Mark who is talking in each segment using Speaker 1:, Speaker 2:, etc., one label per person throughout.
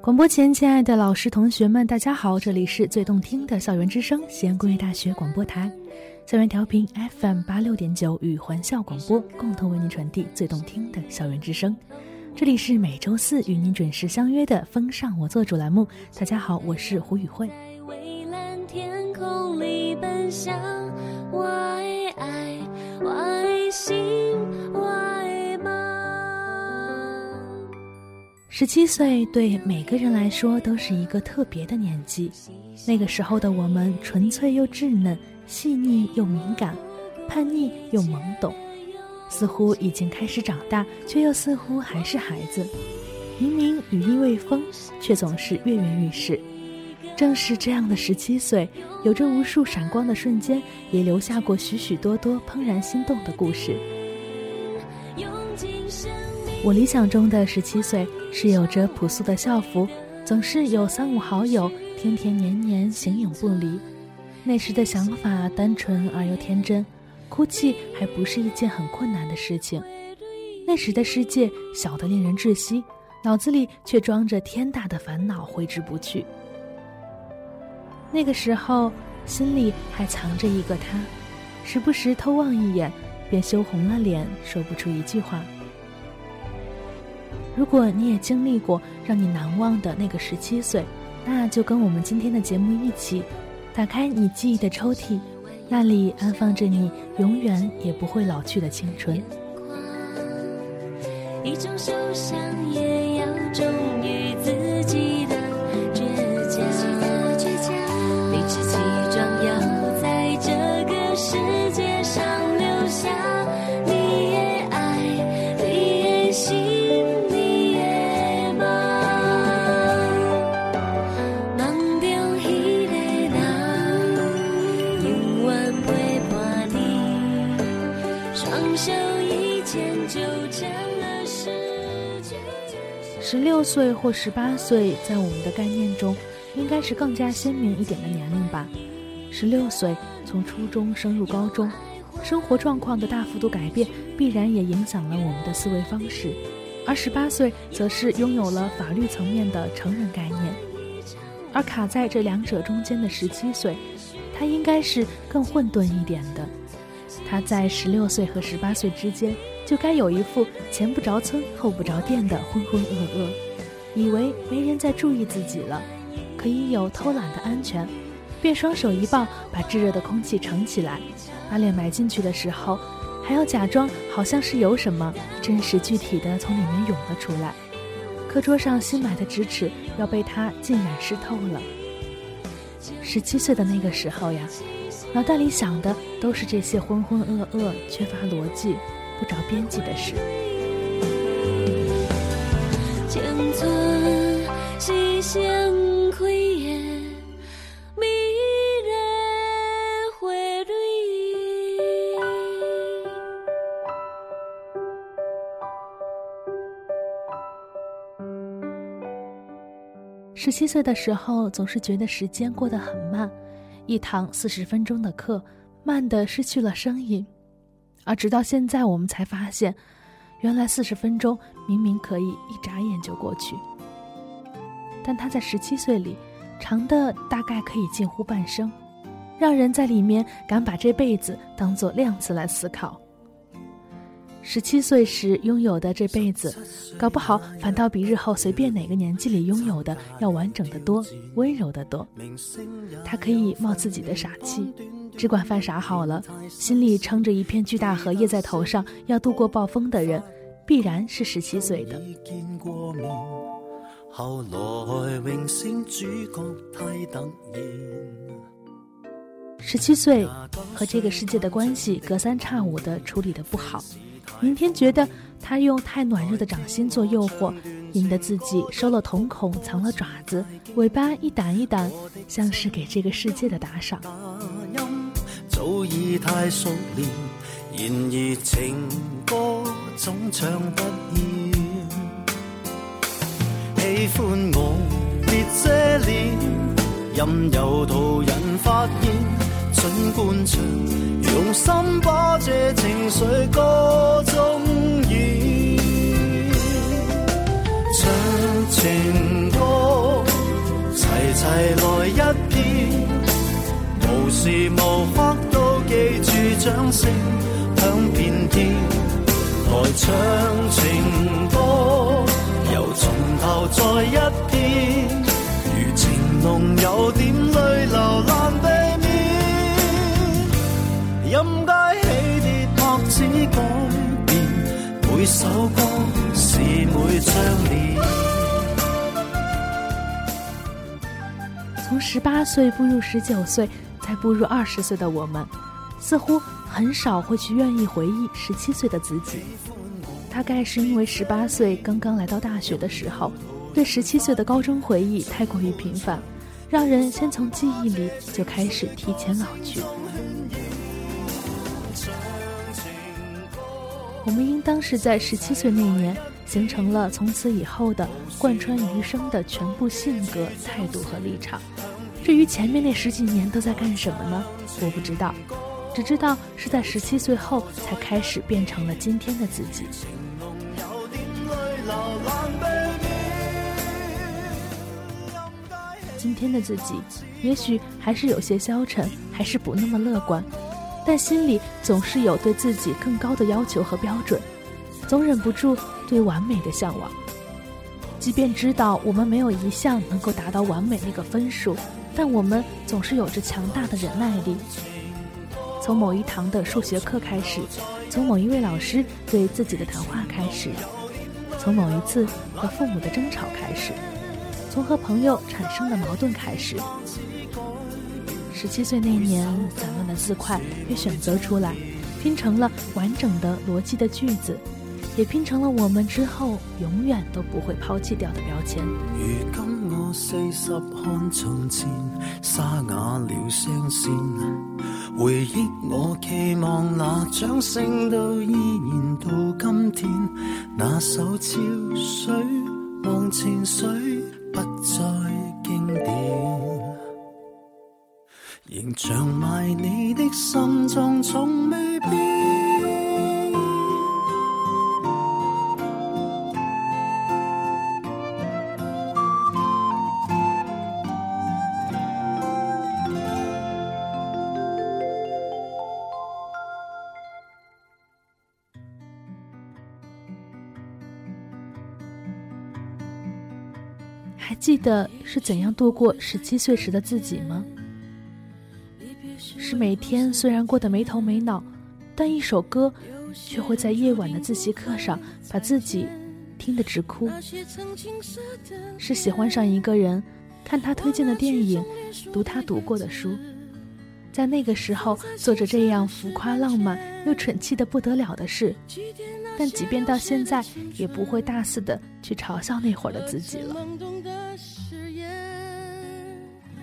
Speaker 1: 广播前，亲爱的老师、同学们，大家好！这里是最动听的校园之声，西安工业大学广播台，校园调频 FM 八六点九与环校广播共同为您传递最动听的校园之声。这里是每周四与您准时相约的《风尚我做主》栏目。大家好，我是胡宇慧。十七岁对每个人来说都是一个特别的年纪，那个时候的我们纯粹又稚嫩，细腻又敏感，叛逆又懵懂，似乎已经开始长大，却又似乎还是孩子。明明羽翼未丰，却总是跃跃欲试。正是这样的十七岁，有着无数闪光的瞬间，也留下过许许多多怦然心动的故事。我理想中的十七岁是有着朴素的校服，总是有三五好友，天天年年形影不离。那时的想法单纯而又天真，哭泣还不是一件很困难的事情。那时的世界小得令人窒息，脑子里却装着天大的烦恼，挥之不去。那个时候心里还藏着一个他，时不时偷望一眼，便羞红了脸，说不出一句话。如果你也经历过让你难忘的那个十七岁，那就跟我们今天的节目一起，打开你记忆的抽屉，那里安放着你永远也不会老去的青春。一种受伤也要终于十六岁或十八岁，在我们的概念中，应该是更加鲜明一点的年龄吧。十六岁从初中升入高中，生活状况的大幅度改变，必然也影响了我们的思维方式。而十八岁，则是拥有了法律层面的成人概念。而卡在这两者中间的十七岁，他应该是更混沌一点的。他在十六岁和十八岁之间。就该有一副前不着村后不着店的浑浑噩噩，以为没人在注意自己了，可以有偷懒的安全，便双手一抱，把炙热的空气盛起来，把脸埋进去的时候，还要假装好像是有什么真实具体的从里面涌了出来。课桌上新买的直尺要被他浸染湿透了。十七岁的那个时候呀，脑袋里想的都是这些浑浑噩噩、缺乏逻辑。不着边际的事。十七岁的时候，总是觉得时间过得很慢，一堂四十分钟的课，慢的失去了声音。而直到现在，我们才发现，原来四十分钟明明可以一眨眼就过去。但他在十七岁里，长的大概可以近乎半生，让人在里面敢把这辈子当做量词来思考。十七岁时拥有的这辈子，搞不好反倒比日后随便哪个年纪里拥有的要完整的多，温柔的多。他可以冒自己的傻气。只管犯傻好了，心里撑着一片巨大荷叶在头上，要度过暴风的人，必然是十七岁的。十七岁和这个世界的关系隔三差五的处理的不好，明天觉得他用太暖热的掌心做诱惑，引得自己收了瞳孔，藏了爪子，尾巴一掸一掸，像是给这个世界的打赏。早已太熟练，然而情歌总唱不厌。喜欢我别遮脸，任由途人发现。尽管唱，用心把这情绪歌中演。
Speaker 2: 唱情歌，齐齐来一遍，无时无刻都记住掌声响遍天。来唱情歌，又从头再一遍，如情浓有点泪流难避跌或只改变，每首歌是每张。
Speaker 1: 从十八岁步入十九岁，再步入二十岁的我们，似乎。很少会去愿意回忆十七岁的自己，大概是因为十八岁刚刚来到大学的时候，对十七岁的高中回忆太过于频繁，让人先从记忆里就开始提前老去。我们应当是在十七岁那年，形成了从此以后的贯穿余生的全部性格、态度和立场。至于前面那十几年都在干什么呢？我不知道。只知道是在十七岁后才开始变成了今天的自己。今天的自己，也许还是有些消沉，还是不那么乐观，但心里总是有对自己更高的要求和标准，总忍不住对完美的向往。即便知道我们没有一项能够达到完美那个分数，但我们总是有着强大的忍耐力。从某一堂的数学课开始，从某一位老师对自己的谈话开始，从某一次和父母的争吵开始，从和朋友产生的矛盾开始。十七岁那年，散乱的字块被选择出来，拼成了完整的逻辑的句子，也拼成了我们之后永远都不会抛弃掉的标签。
Speaker 2: 如今我四十看从前，沙哑了声线。回忆我期望那掌声都依然到今天，那首潮水忘情水不再经典，仍像埋你的心脏从未变。
Speaker 1: 还记得是怎样度过十七岁时的自己吗？是每天虽然过得没头没脑，但一首歌却会在夜晚的自习课上把自己听得直哭。是喜欢上一个人，看他推荐的电影，读他读过的书，在那个时候做着这样浮夸浪漫又蠢气的不得了的事。但即便到现在，也不会大肆的去嘲笑那会儿的自己了。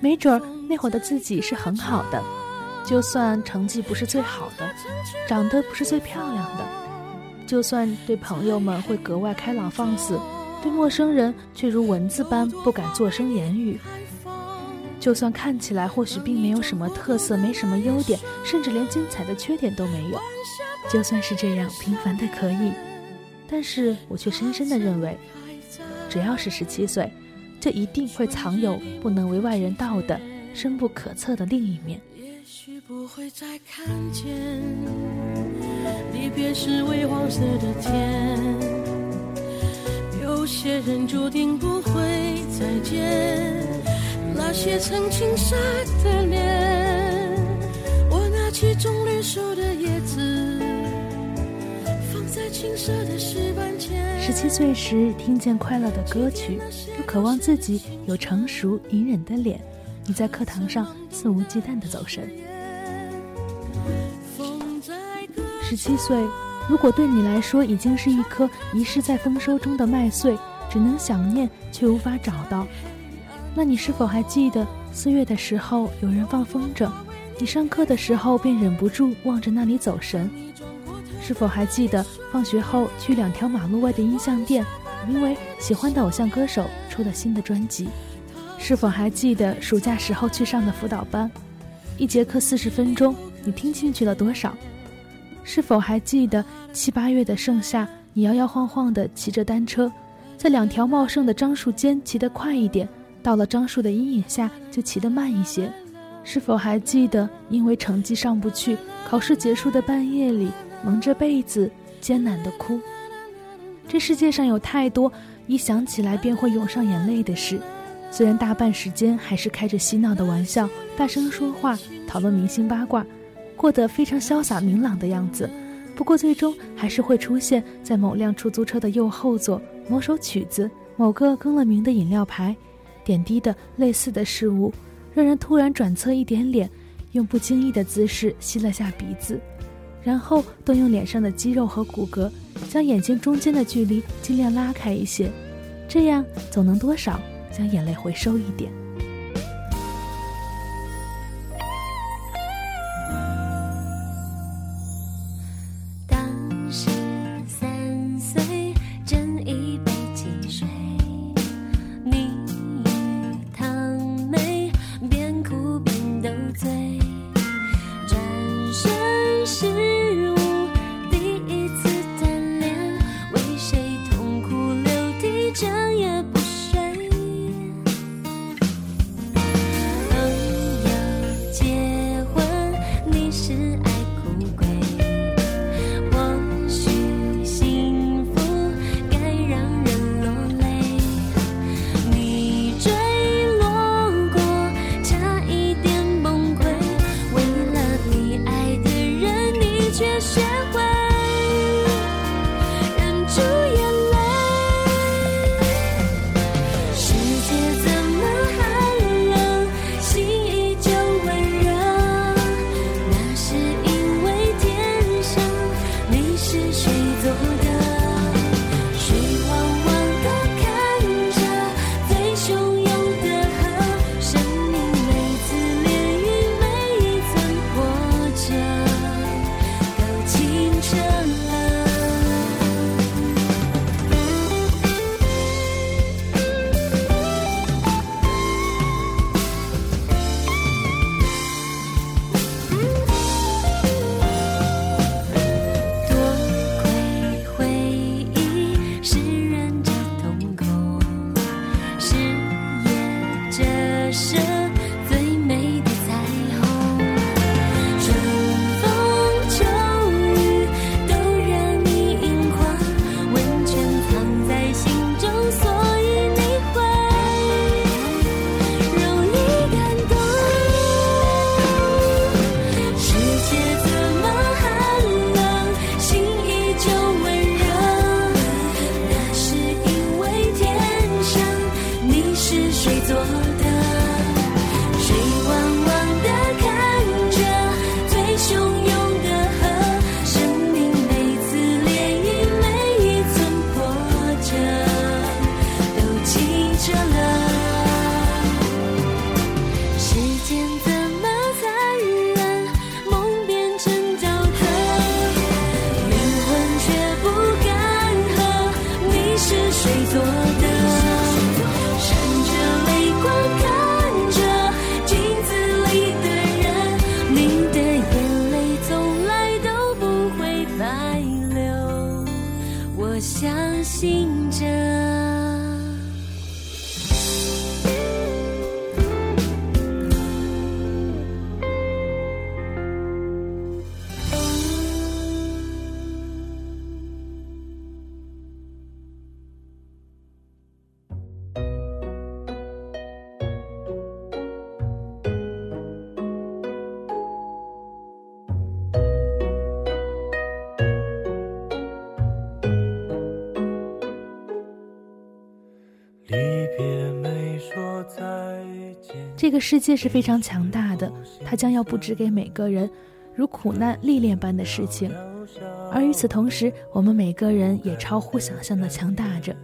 Speaker 1: 没准儿那会儿的自己是很好的，就算成绩不是最好的，长得不是最漂亮的，就算对朋友们会格外开朗放肆，对陌生人却如蚊子般不敢作声言语，就算看起来或许并没有什么特色，没什么优点，甚至连精彩的缺点都没有。就算是这样平凡的可以，但是我却深深的认为，只要是十七岁，就一定会藏有不能为外人道的深不可测的另一面。
Speaker 2: 也许不会再看见，离别是微黄色的天，有些人注定不会再见，那些曾经晒的脸，我拿起种绿树的叶子。
Speaker 1: 放在青色的石板前十七岁时听见快乐的歌曲，又渴望自己有成熟隐忍的脸。你在课堂上肆无忌惮的走神。十七岁，如果对你来说已经是一颗遗失在丰收中的麦穗，只能想念却无法找到，那你是否还记得四月的时候有人放风筝，你上课的时候便忍不住望着那里走神？是否还记得放学后去两条马路外的音像店，因为喜欢的偶像歌手出了新的专辑？是否还记得暑假时候去上的辅导班，一节课四十分钟，你听进去了多少？是否还记得七八月的盛夏，你摇摇晃晃地骑着单车，
Speaker 3: 在两条茂盛的樟树间骑得快一点，到了樟树的阴影下就骑得慢一些。是否还记得，因为成绩上不去，考试结束的半夜里，蒙着被子艰难地哭？这世界上有太多一想起来便会涌上眼泪的事。虽然大半时间还是开着嬉闹的玩笑，大声说话，讨论明星八卦，过得非常潇洒明朗的样子，不过最终还是会出现在某辆出租车的右后座，某首曲子，某个更了名的饮料牌，点滴的类似的事物。让人突然转侧一点脸，用不经意的姿势吸了下鼻子，然后动用脸上的肌肉和骨骼，将眼睛中间的距离尽量拉开一些，这样总能多少将眼泪回收一点。这个世界是非常强大的，它将要布置给每个人如苦难历练般的事情，而与此同时，我们每个人也超乎想象的强大着。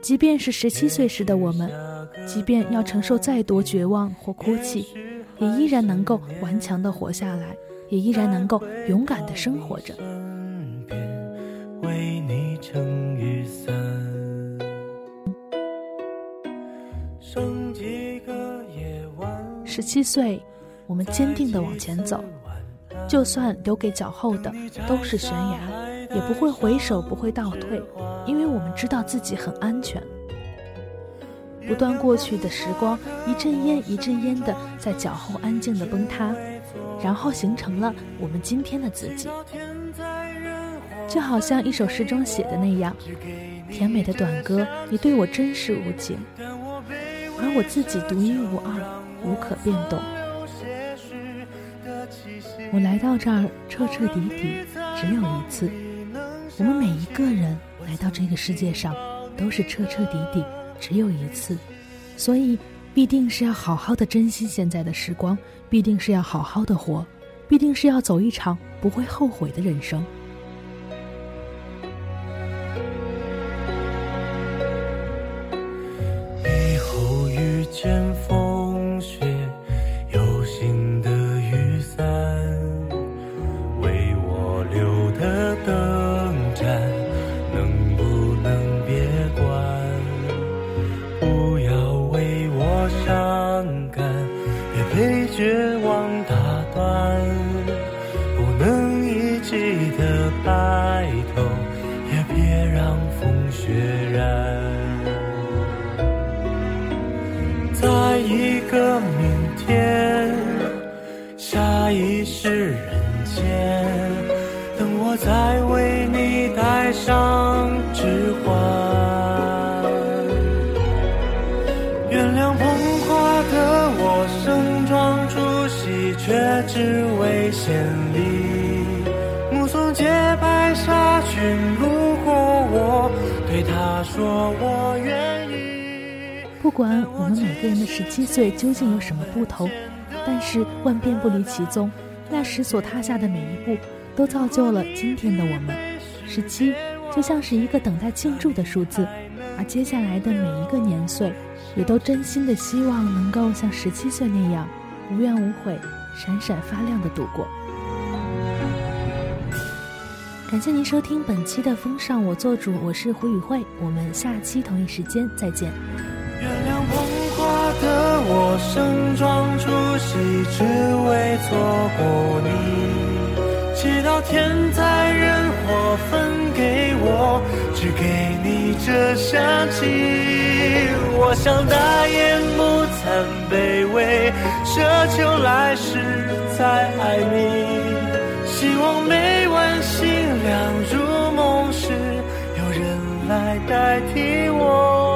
Speaker 3: 即便是十七岁时的我们，即便要承受再多绝望或哭泣，也依然能够顽强地活下来，也依然能够勇敢地生活着。为你十七岁，我们坚定地往前走，就算留给脚后的都是悬崖，也不会回首，不会倒退。
Speaker 1: 因为我们知道自己很安全。不断过去的时光，一阵烟一阵烟的在脚后安静的崩塌，然后形成了我们今天的自己。就好像一首诗中写的那样，甜美的短歌，你对我真是无情，而我自己独一无二，无可变动。我来到这儿，彻彻底底，只有一次。我们每一个人来到这个世界上，都是彻彻底底，只有一次，所以必定是要好好的珍惜现在的时光，必定是要好好的活，必定是要走一场不会后悔的人生。
Speaker 4: 是人间，等我再为你戴上指环。原谅捧花的我，盛装出席，却只为献礼。目送洁白纱裙路过我，对他说我愿意。
Speaker 1: 不管我们每个人的十七岁究竟有什么不同，但是万变不离其宗。那时所踏下的每一步，都造就了今天的我们。十七就像是一个等待庆祝的数字，而接下来的每一个年岁，也都真心的希望能够像十七岁那样，无怨无悔、闪闪发亮的度过。感谢您收听本期的《风尚我做主》，我是胡宇慧，我们下期同一时间再见。
Speaker 4: 我，盛装出席，只为错过你。祈祷天灾人祸分给我，只给你这香气。我想大言不惭卑微，奢求来世再爱你。希望每晚星亮入梦时，有人来代替我。